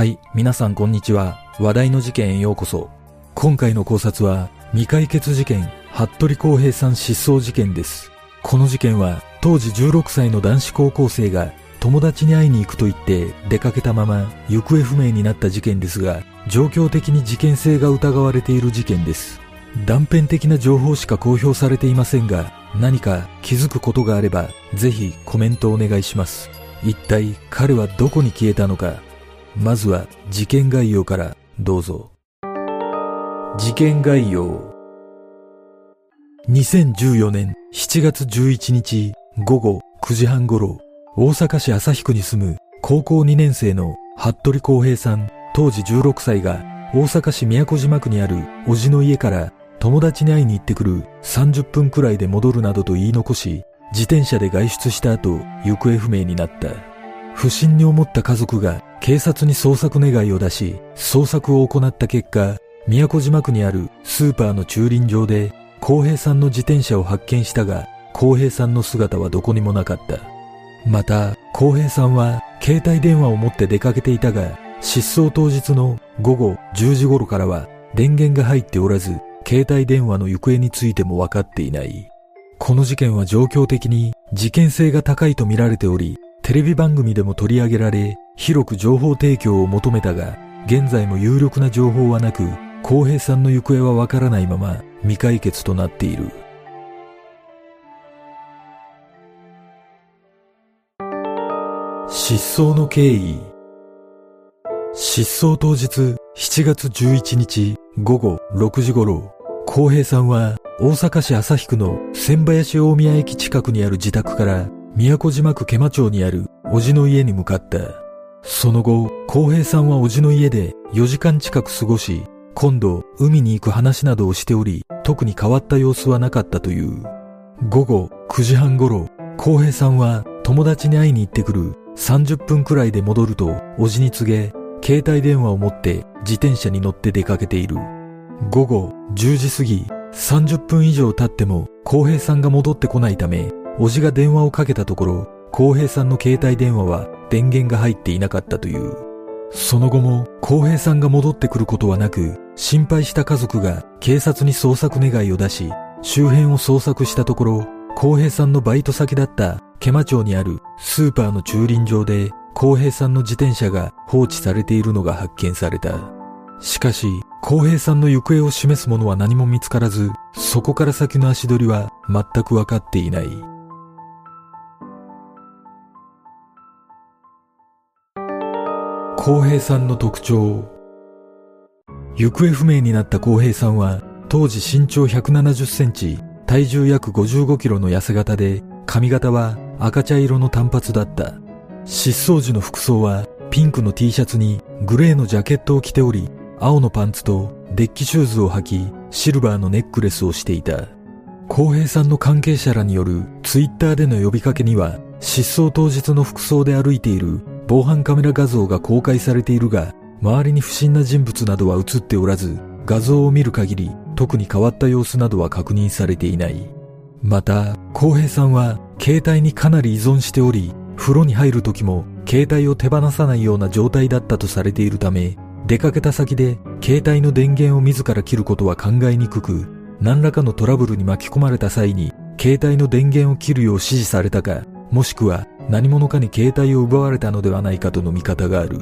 はい、皆さんこんにちは。話題の事件へようこそ。今回の考察は、未解決事件、服部公平さん失踪事件です。この事件は、当時16歳の男子高校生が友達に会いに行くと言って出かけたまま行方不明になった事件ですが、状況的に事件性が疑われている事件です。断片的な情報しか公表されていませんが、何か気づくことがあれば、ぜひコメントお願いします。一体彼はどこに消えたのか。まずは事件概要からどうぞ。事件概要。2014年7月11日午後9時半頃、大阪市旭区に住む高校2年生の服部康平さん当時16歳が大阪市宮古島区にある叔父の家から友達に会いに行ってくる30分くらいで戻るなどと言い残し、自転車で外出した後、行方不明になった。不審に思った家族が警察に捜索願いを出し、捜索を行った結果、宮古島区にあるスーパーの駐輪場で、浩平さんの自転車を発見したが、浩平さんの姿はどこにもなかった。また、浩平さんは携帯電話を持って出かけていたが、失踪当日の午後10時頃からは電源が入っておらず、携帯電話の行方についても分かっていない。この事件は状況的に事件性が高いと見られており、テレビ番組でも取り上げられ、広く情報提供を求めたが、現在も有力な情報はなく、浩平さんの行方はわからないまま未解決となっている。失踪の経緯失踪当日7月11日午後6時頃、浩平さんは大阪市旭区の千林大宮駅近くにある自宅から宮古島区毛馬町にある叔父の家に向かった。その後、浩平さんは叔父の家で4時間近く過ごし、今度海に行く話などをしており、特に変わった様子はなかったという。午後9時半頃、浩平さんは友達に会いに行ってくる30分くらいで戻ると叔父に告げ、携帯電話を持って自転車に乗って出かけている。午後10時過ぎ、30分以上経っても浩平さんが戻ってこないため、叔父が電話をかけたところ、浩平さんの携帯電話は電源が入っていなかったという。その後も浩平さんが戻ってくることはなく、心配した家族が警察に捜索願いを出し、周辺を捜索したところ、浩平さんのバイト先だった毛馬町にあるスーパーの駐輪場で、浩平さんの自転車が放置されているのが発見された。しかし、浩平さんの行方を示すものは何も見つからず、そこから先の足取りは全くわかっていない。浩平さんの特徴。行方不明になった浩平さんは当時身長170センチ体重約55キロの痩せ型で髪型は赤茶色の短髪だった。失踪時の服装はピンクの T シャツにグレーのジャケットを着ており青のパンツとデッキシューズを履きシルバーのネックレスをしていた。晃平さんの関係者らによるツイッターでの呼びかけには失踪当日の服装で歩いている防犯カメラ画像が公開されているが、周りに不審な人物などは映っておらず、画像を見る限り特に変わった様子などは確認されていない。また、浩平さんは携帯にかなり依存しており、風呂に入る時も携帯を手放さないような状態だったとされているため、出かけた先で携帯の電源を自ら切ることは考えにくく、何らかのトラブルに巻き込まれた際に携帯の電源を切るよう指示されたか、もしくは何者かに携帯を奪われたのではないかとの見方がある。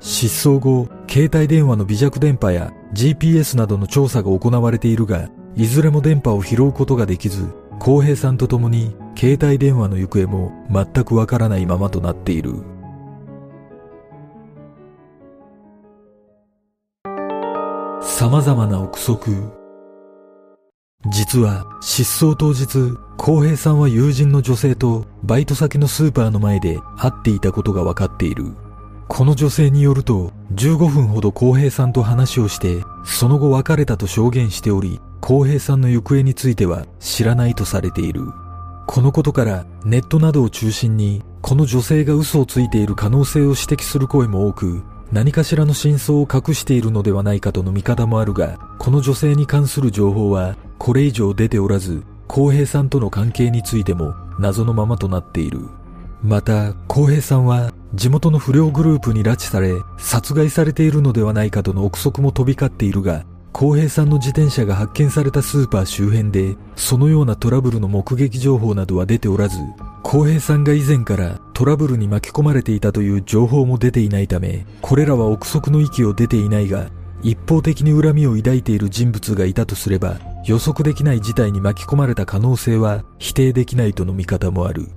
失踪後、携帯電話の微弱電波や GPS などの調査が行われているが、いずれも電波を拾うことができず、浩平さんと共に携帯電話の行方も全くわからないままとなっている。様々な憶測。実は失踪当日、浩平さんは友人の女性とバイト先のスーパーの前で会っていたことが分かっている。この女性によると、15分ほど浩平さんと話をして、その後別れたと証言しており、浩平さんの行方については知らないとされている。このことからネットなどを中心に、この女性が嘘をついている可能性を指摘する声も多く、何かしらの真相を隠しているのではないかとの見方もあるが、この女性に関する情報はこれ以上出ておらず、浩平さんとの関係についても謎のままとなっている。また、浩平さんは地元の不良グループに拉致され殺害されているのではないかとの憶測も飛び交っているが浩平さんの自転車が発見されたスーパー周辺でそのようなトラブルの目撃情報などは出ておらず浩平さんが以前からトラブルに巻き込まれていたという情報も出ていないためこれらは憶測の域を出ていないが一方的に恨みを抱いている人物がいたとすれば予測できない事態に巻き込まれた可能性は否定できないとの見方もある。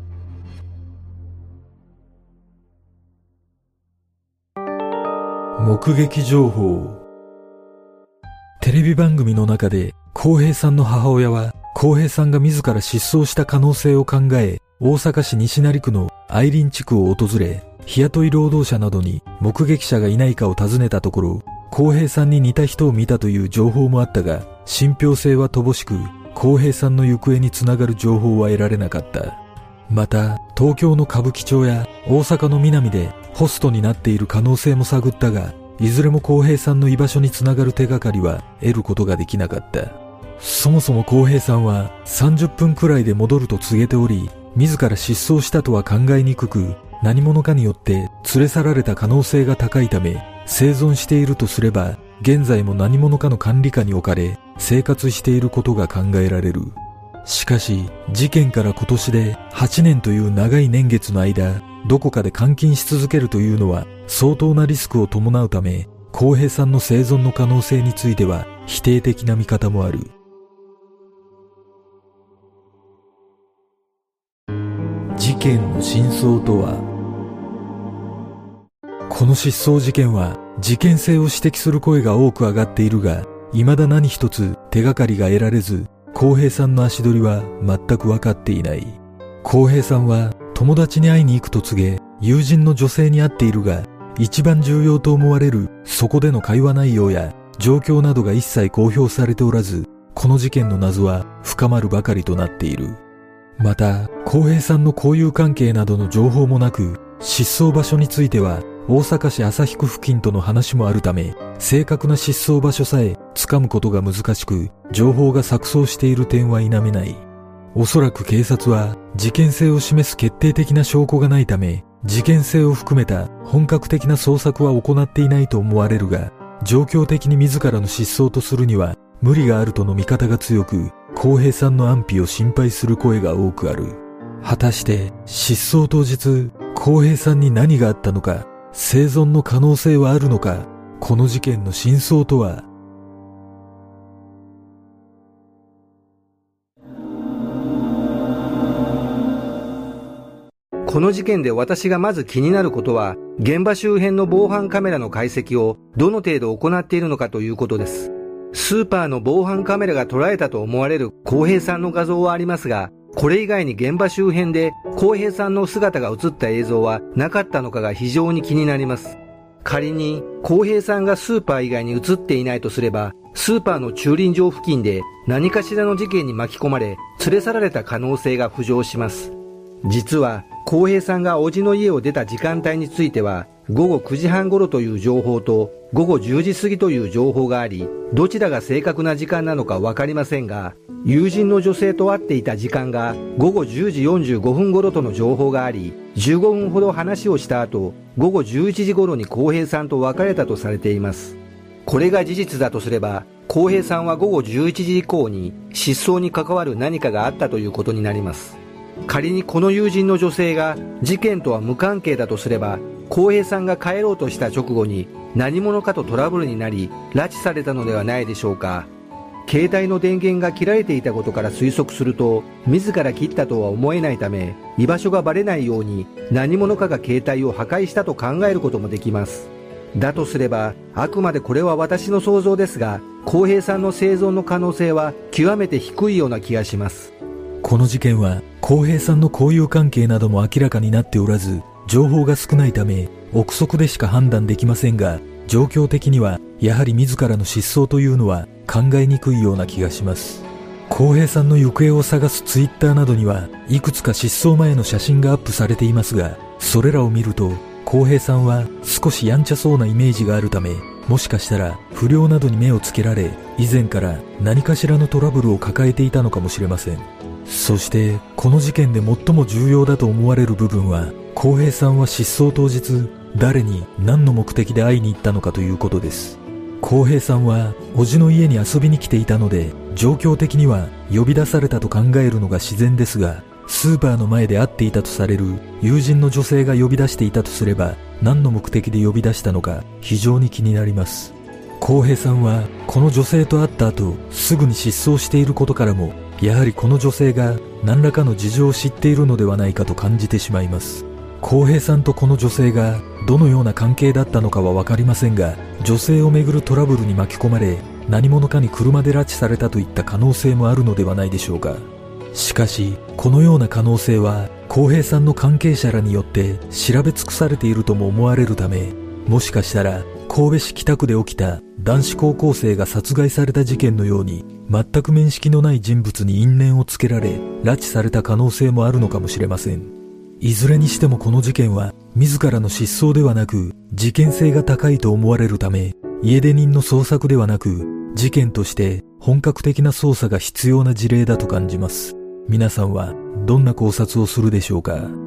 目撃情報。テレビ番組の中で浩平さんの母親は浩平さんが自ら失踪した可能性を考え大阪市西成区の愛林地区を訪れ日雇い労働者などに目撃者がいないかを尋ねたところ浩平さんに似た人を見たという情報もあったが信憑性は乏しく浩平さんの行方につながる情報は得られなかった。また東京の歌舞伎町や大阪の南でホストになっている可能性も探ったがいずれも浩平さんの居場所につながる手がかりは得ることができなかった。そもそも浩平さんは30分くらいで戻ると告げており、自ら失踪したとは考えにくく、何者かによって連れ去られた可能性が高いため、生存しているとすれば、現在も何者かの管理下に置かれ、生活していることが考えられる。しかし、事件から今年で8年という長い年月の間、どこかで監禁し続けるというのは相当なリスクを伴うため、浩平さんの生存の可能性については否定的な見方もある。事件の真相とはこの失踪事件は事件性を指摘する声が多く上がっているが、未だ何一つ手がかりが得られず、浩平さんの足取りは全く分かっていない。浩平さんは友達に会いに行くと告げ、友人の女性に会っているが、一番重要と思われるそこでの会話内容や状況などが一切公表されておらず、この事件の謎は深まるばかりとなっている。また、浩平さんの交友関係などの情報もなく、失踪場所については大阪市旭区付近との話もあるため、正確な失踪場所さえ掴むことが難しく、情報が錯綜している点は否めない。おそらく警察は事件性を示す決定的な証拠がないため、事件性を含めた本格的な捜索は行っていないと思われるが、状況的に自らの失踪とするには無理があるとの見方が強く、公平さんの安否を心配する声が多くある。果たして失踪当日、公平さんに何があったのか、生存の可能性はあるのか、この事件の真相とは？この事件で私がまず気になることは、現場周辺の防犯カメラの解析をどの程度行っているのかということです。スーパーの防犯カメラが捉えたと思われる公平さんの画像はありますが、これ以外に現場周辺で公平さんの姿が映った映像はなかったのかが非常に気になります。仮に公平さんがスーパー以外に映っていないとすれば、スーパーの駐輪場付近で何かしらの事件に巻き込まれ連れ去られた可能性が浮上します。実は浩平さんが叔父の家を出た時間帯については、午後9時半頃という情報と、午後10時過ぎという情報があり、どちらが正確な時間なのかわかりませんが、友人の女性と会っていた時間が午後10時45分頃との情報があり、15分ほど話をした後、午後11時頃に浩平さんと別れたとされています。これが事実だとすれば、浩平さんは午後11時以降に失踪に関わる何かがあったということになります。仮にこの友人の女性が事件とは無関係だとすれば浩平さんが帰ろうとした直後に何者かとトラブルになり拉致されたのではないでしょうか。携帯の電源が切られていたことから推測すると自ら切ったとは思えないため居場所がバレないように何者かが携帯を破壊したと考えることもできます。だとすればあくまでこれは私の想像ですが浩平さんの生存の可能性は極めて低いような気がします。この事件は浩平さんの交友関係なども明らかになっておらず情報が少ないため憶測でしか判断できませんが状況的にはやはり自らの失踪というのは考えにくいような気がします。浩平さんの行方を探すツイッターなどにはいくつか失踪前の写真がアップされていますがそれらを見ると浩平さんは少しやんちゃそうなイメージがあるためもしかしたら不良などに目をつけられ以前から何かしらのトラブルを抱えていたのかもしれません。そしてこの事件で最も重要だと思われる部分は浩平さんは失踪当日、誰に何の目的で会いに行ったのかということです。浩平さんは、叔父の家に遊びに来ていたので、状況的には呼び出されたと考えるのが自然ですが、スーパーの前で会っていたとされる友人の女性が呼び出していたとすれば、何の目的で呼び出したのか非常に気になります。浩平さんは、この女性と会った後、すぐに失踪していることからも、やはりこの女性が何らかの事情を知っているのではないかと感じてしまいます。浩平さんとこの女性がどのような関係だったのかはわかりませんが、女性をめぐるトラブルに巻き込まれ、何者かに車で拉致されたといった可能性もあるのではないでしょうか。しかし、このような可能性は、浩平さんの関係者らによって調べ尽くされているとも思われるため、もしかしたら神戸市北区で起きた男子高校生が殺害された事件のように全く面識のない人物に因縁をつけられ拉致された可能性もあるのかもしれませんいずれにしてもこの事件は自らの失踪ではなく事件性が高いと思われるため家出人の捜索ではなく事件として本格的な捜査が必要な事例だと感じます。皆さんはどんな考察をするでしょうか？